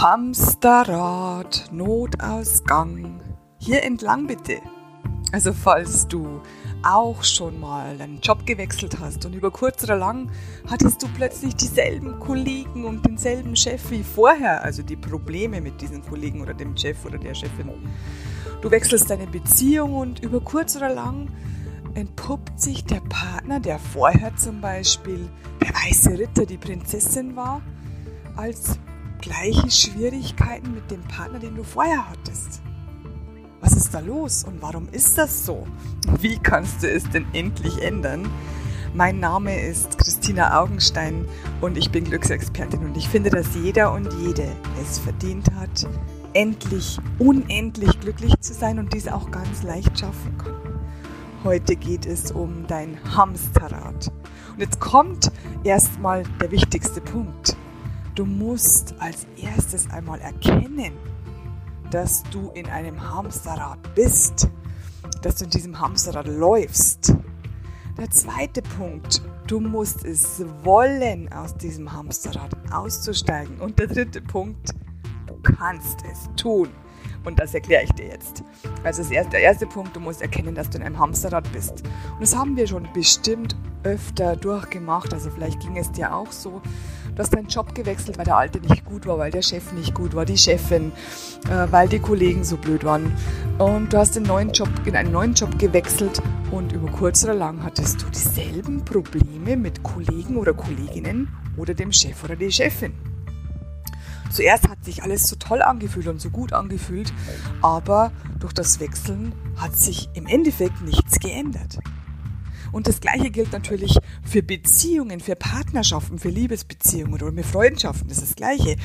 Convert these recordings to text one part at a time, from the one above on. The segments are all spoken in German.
Hamsterrad, Notausgang. Hier entlang bitte. Also falls du auch schon mal deinen Job gewechselt hast und über kurz oder lang hattest du plötzlich dieselben Kollegen und denselben Chef wie vorher, also die Probleme mit diesen Kollegen oder dem Chef oder der Chefin. Du wechselst deine Beziehung und über kurz oder lang entpuppt sich der Partner, der vorher zum Beispiel der weiße Ritter, die Prinzessin war, als gleiche Schwierigkeiten mit dem Partner, den du vorher hattest. Was ist da los und warum ist das so? Wie kannst du es denn endlich ändern? Mein Name ist Christina Augenstein und ich bin Glücksexpertin und ich finde, dass jeder und jede es verdient hat, endlich unendlich glücklich zu sein und dies auch ganz leicht schaffen kann. Heute geht es um dein Hamsterrad. Und jetzt kommt erstmal der wichtigste Punkt. Du musst als erstes einmal erkennen, dass du in einem Hamsterrad bist, dass du in diesem Hamsterrad läufst. Der zweite Punkt, du musst es wollen, aus diesem Hamsterrad auszusteigen. Und der dritte Punkt, du kannst es tun. Und das erkläre ich dir jetzt. Also erste, der erste Punkt, du musst erkennen, dass du in einem Hamsterrad bist. Und das haben wir schon bestimmt öfter durchgemacht. Also vielleicht ging es dir auch so. Hast deinen Job gewechselt, weil der alte nicht gut war, weil der Chef nicht gut war, die Chefin, äh, weil die Kollegen so blöd waren. Und du hast den neuen Job, in einen neuen Job gewechselt und über kurz oder lang hattest du dieselben Probleme mit Kollegen oder Kolleginnen oder dem Chef oder der Chefin. Zuerst hat sich alles so toll angefühlt und so gut angefühlt, aber durch das Wechseln hat sich im Endeffekt nichts geändert. Und das Gleiche gilt natürlich für Beziehungen, für Partnerschaften, für Liebesbeziehungen oder mit Freundschaften. Das ist das Gleiche.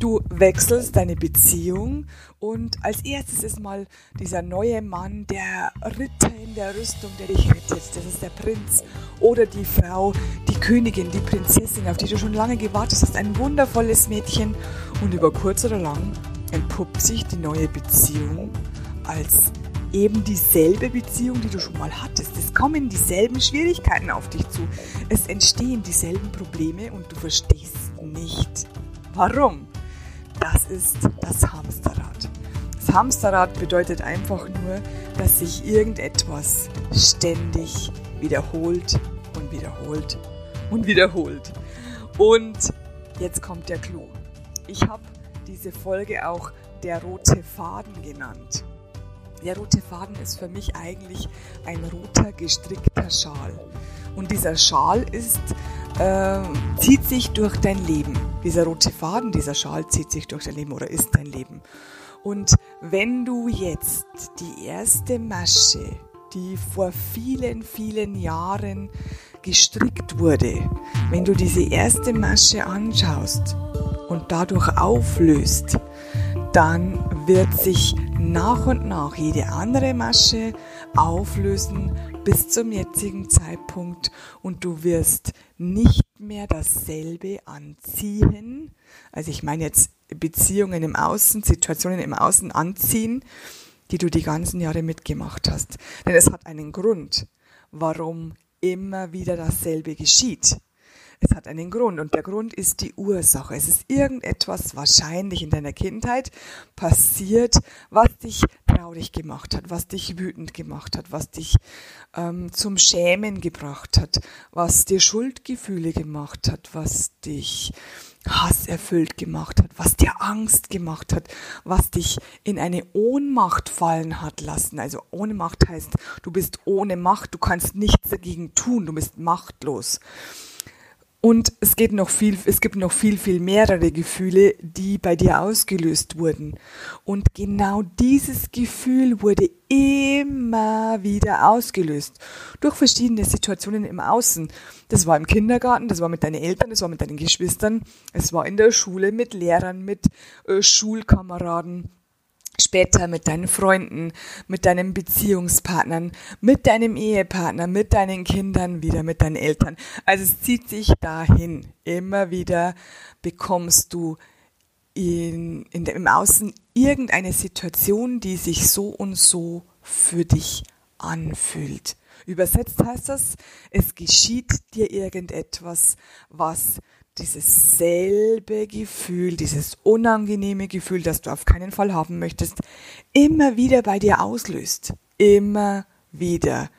Du wechselst deine Beziehung und als erstes ist mal dieser neue Mann, der Ritter in der Rüstung, der dich rettet. Das ist der Prinz oder die Frau, die Königin, die Prinzessin, auf die du schon lange gewartet hast. Ein wundervolles Mädchen. Und über kurz oder lang entpuppt sich die neue Beziehung als eben dieselbe Beziehung, die du schon mal hattest. Es kommen dieselben Schwierigkeiten auf dich zu. Es entstehen dieselben Probleme und du verstehst nicht, warum. Das ist das Hamsterrad. Das Hamsterrad bedeutet einfach nur, dass sich irgendetwas ständig wiederholt und wiederholt und wiederholt. Und jetzt kommt der Clou. Ich habe diese Folge auch der rote Faden genannt. Der rote Faden ist für mich eigentlich ein roter gestrickter Schal. Und dieser Schal ist, äh, zieht sich durch dein Leben. Dieser rote Faden, dieser Schal zieht sich durch dein Leben oder ist dein Leben. Und wenn du jetzt die erste Masche, die vor vielen, vielen Jahren gestrickt wurde, wenn du diese erste Masche anschaust und dadurch auflöst, dann wird sich nach und nach jede andere Masche auflösen bis zum jetzigen Zeitpunkt und du wirst nicht mehr dasselbe anziehen. Also ich meine jetzt Beziehungen im Außen, Situationen im Außen anziehen, die du die ganzen Jahre mitgemacht hast. Denn es hat einen Grund, warum immer wieder dasselbe geschieht. Es hat einen Grund und der Grund ist die Ursache. Es ist irgendetwas wahrscheinlich in deiner Kindheit passiert, was dich traurig gemacht hat, was dich wütend gemacht hat, was dich ähm, zum Schämen gebracht hat, was dir Schuldgefühle gemacht hat, was dich hasserfüllt gemacht hat, was dir Angst gemacht hat, was dich in eine Ohnmacht fallen hat lassen. Also ohne Macht heißt, du bist ohne Macht, du kannst nichts dagegen tun, du bist machtlos. Und es geht noch viel, es gibt noch viel, viel mehrere Gefühle, die bei dir ausgelöst wurden. Und genau dieses Gefühl wurde immer wieder ausgelöst. Durch verschiedene Situationen im Außen. Das war im Kindergarten, das war mit deinen Eltern, das war mit deinen Geschwistern, es war in der Schule mit Lehrern, mit äh, Schulkameraden später mit deinen Freunden, mit deinen Beziehungspartnern, mit deinem Ehepartner, mit deinen Kindern, wieder mit deinen Eltern. Also es zieht sich dahin. Immer wieder bekommst du in, in im Außen irgendeine Situation, die sich so und so für dich anfühlt. Übersetzt heißt das, es geschieht dir irgendetwas, was dieses selbe Gefühl, dieses unangenehme Gefühl, das du auf keinen Fall haben möchtest, immer wieder bei dir auslöst. Immer wieder,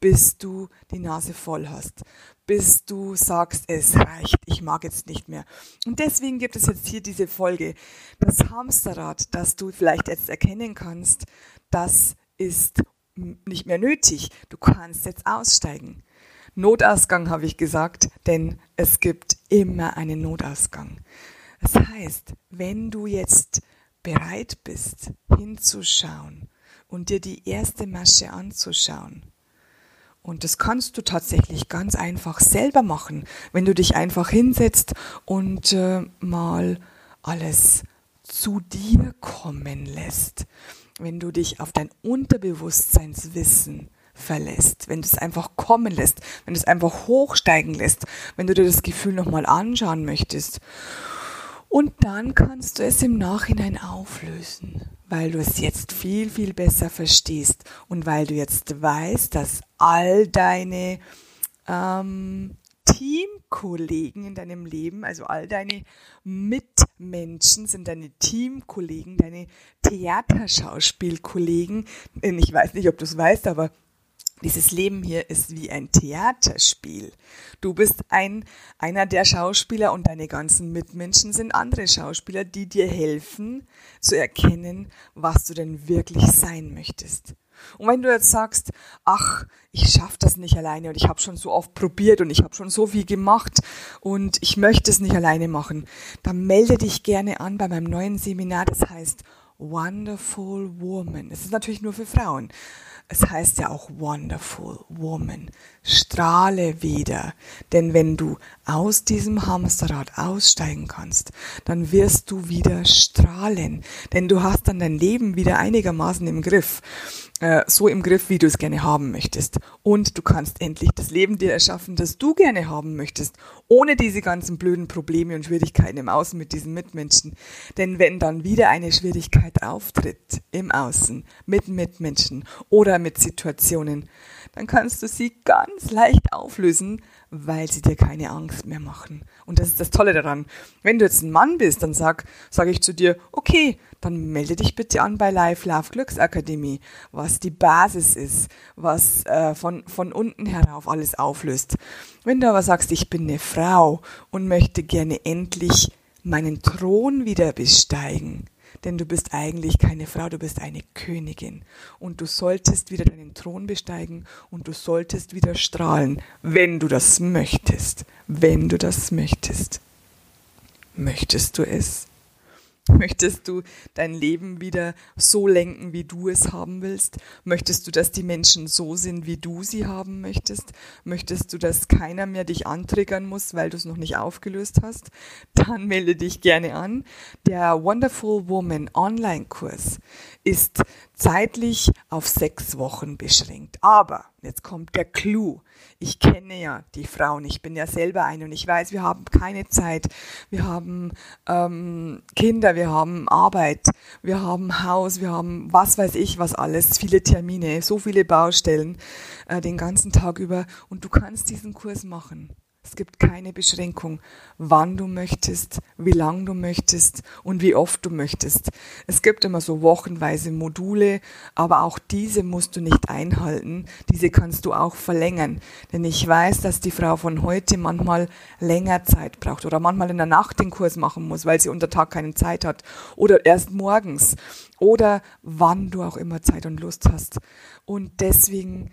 bis du die Nase voll hast, bis du sagst, es reicht, ich mag jetzt nicht mehr. Und deswegen gibt es jetzt hier diese Folge. Das Hamsterrad, das du vielleicht jetzt erkennen kannst, das ist nicht mehr nötig. Du kannst jetzt aussteigen. Notausgang habe ich gesagt, denn es gibt immer einen Notausgang. Das heißt, wenn du jetzt bereit bist, hinzuschauen und dir die erste Masche anzuschauen, und das kannst du tatsächlich ganz einfach selber machen, wenn du dich einfach hinsetzt und äh, mal alles zu dir kommen lässt. Wenn du dich auf dein Unterbewusstseinswissen verlässt, wenn du es einfach kommen lässt, wenn du es einfach hochsteigen lässt, wenn du dir das Gefühl nochmal anschauen möchtest. Und dann kannst du es im Nachhinein auflösen, weil du es jetzt viel, viel besser verstehst und weil du jetzt weißt, dass all deine ähm, Teamkollegen in deinem Leben, also all deine Mitmenschen sind deine Teamkollegen, deine Theaterschauspielkollegen. Ich weiß nicht, ob du es weißt, aber dieses Leben hier ist wie ein Theaterspiel. Du bist ein, einer der Schauspieler und deine ganzen Mitmenschen sind andere Schauspieler, die dir helfen zu erkennen, was du denn wirklich sein möchtest. Und wenn du jetzt sagst, ach, ich schaffe das nicht alleine und ich habe schon so oft probiert und ich habe schon so viel gemacht und ich möchte es nicht alleine machen, dann melde dich gerne an bei meinem neuen Seminar, das heißt Wonderful Woman. Es ist natürlich nur für Frauen. Es heißt ja auch Wonderful Woman. Strahle wieder. Denn wenn du aus diesem Hamsterrad aussteigen kannst, dann wirst du wieder strahlen. Denn du hast dann dein Leben wieder einigermaßen im Griff. Äh, so im Griff, wie du es gerne haben möchtest. Und du kannst endlich das Leben dir erschaffen, das du gerne haben möchtest, ohne diese ganzen blöden Probleme und Schwierigkeiten im Außen mit diesen Mitmenschen. Denn wenn dann wieder eine Schwierigkeit auftritt im Außen mit Mitmenschen oder mit Situationen, dann kannst du sie ganz leicht auflösen, weil sie dir keine Angst mehr machen. Und das ist das Tolle daran. Wenn du jetzt ein Mann bist, dann sag, sage ich zu dir, okay, dann melde dich bitte an bei Life Love Glücksakademie, was die Basis ist, was äh, von, von unten herauf alles auflöst. Wenn du aber sagst, ich bin eine Frau und möchte gerne endlich meinen Thron wieder besteigen, denn du bist eigentlich keine Frau, du bist eine Königin. Und du solltest wieder deinen Thron besteigen und du solltest wieder strahlen, wenn du das möchtest. Wenn du das möchtest. Möchtest du es? Möchtest du dein Leben wieder so lenken, wie du es haben willst? Möchtest du, dass die Menschen so sind, wie du sie haben möchtest? Möchtest du, dass keiner mehr dich antriggern muss, weil du es noch nicht aufgelöst hast? Dann melde dich gerne an. Der Wonderful Woman Online-Kurs ist zeitlich auf sechs Wochen beschränkt. Aber Jetzt kommt der Clou. Ich kenne ja die Frauen, ich bin ja selber eine und ich weiß, wir haben keine Zeit, wir haben ähm, Kinder, wir haben Arbeit, wir haben Haus, wir haben was weiß ich was alles, viele Termine, so viele Baustellen äh, den ganzen Tag über und du kannst diesen Kurs machen. Es gibt keine Beschränkung, wann du möchtest, wie lang du möchtest und wie oft du möchtest. Es gibt immer so wochenweise Module, aber auch diese musst du nicht einhalten. Diese kannst du auch verlängern. Denn ich weiß, dass die Frau von heute manchmal länger Zeit braucht oder manchmal in der Nacht den Kurs machen muss, weil sie unter Tag keine Zeit hat oder erst morgens oder wann du auch immer Zeit und Lust hast. Und deswegen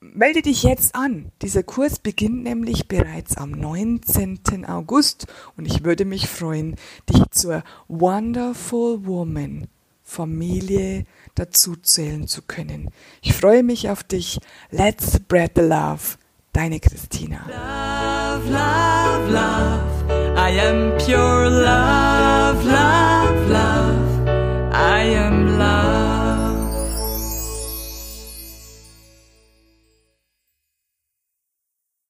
Melde dich jetzt an. Dieser Kurs beginnt nämlich bereits am 19. August und ich würde mich freuen, dich zur Wonderful Woman Familie dazu zählen zu können. Ich freue mich auf dich. Let's spread the love. Deine Christina. Love, love, love. I am pure love, love, love. I am love.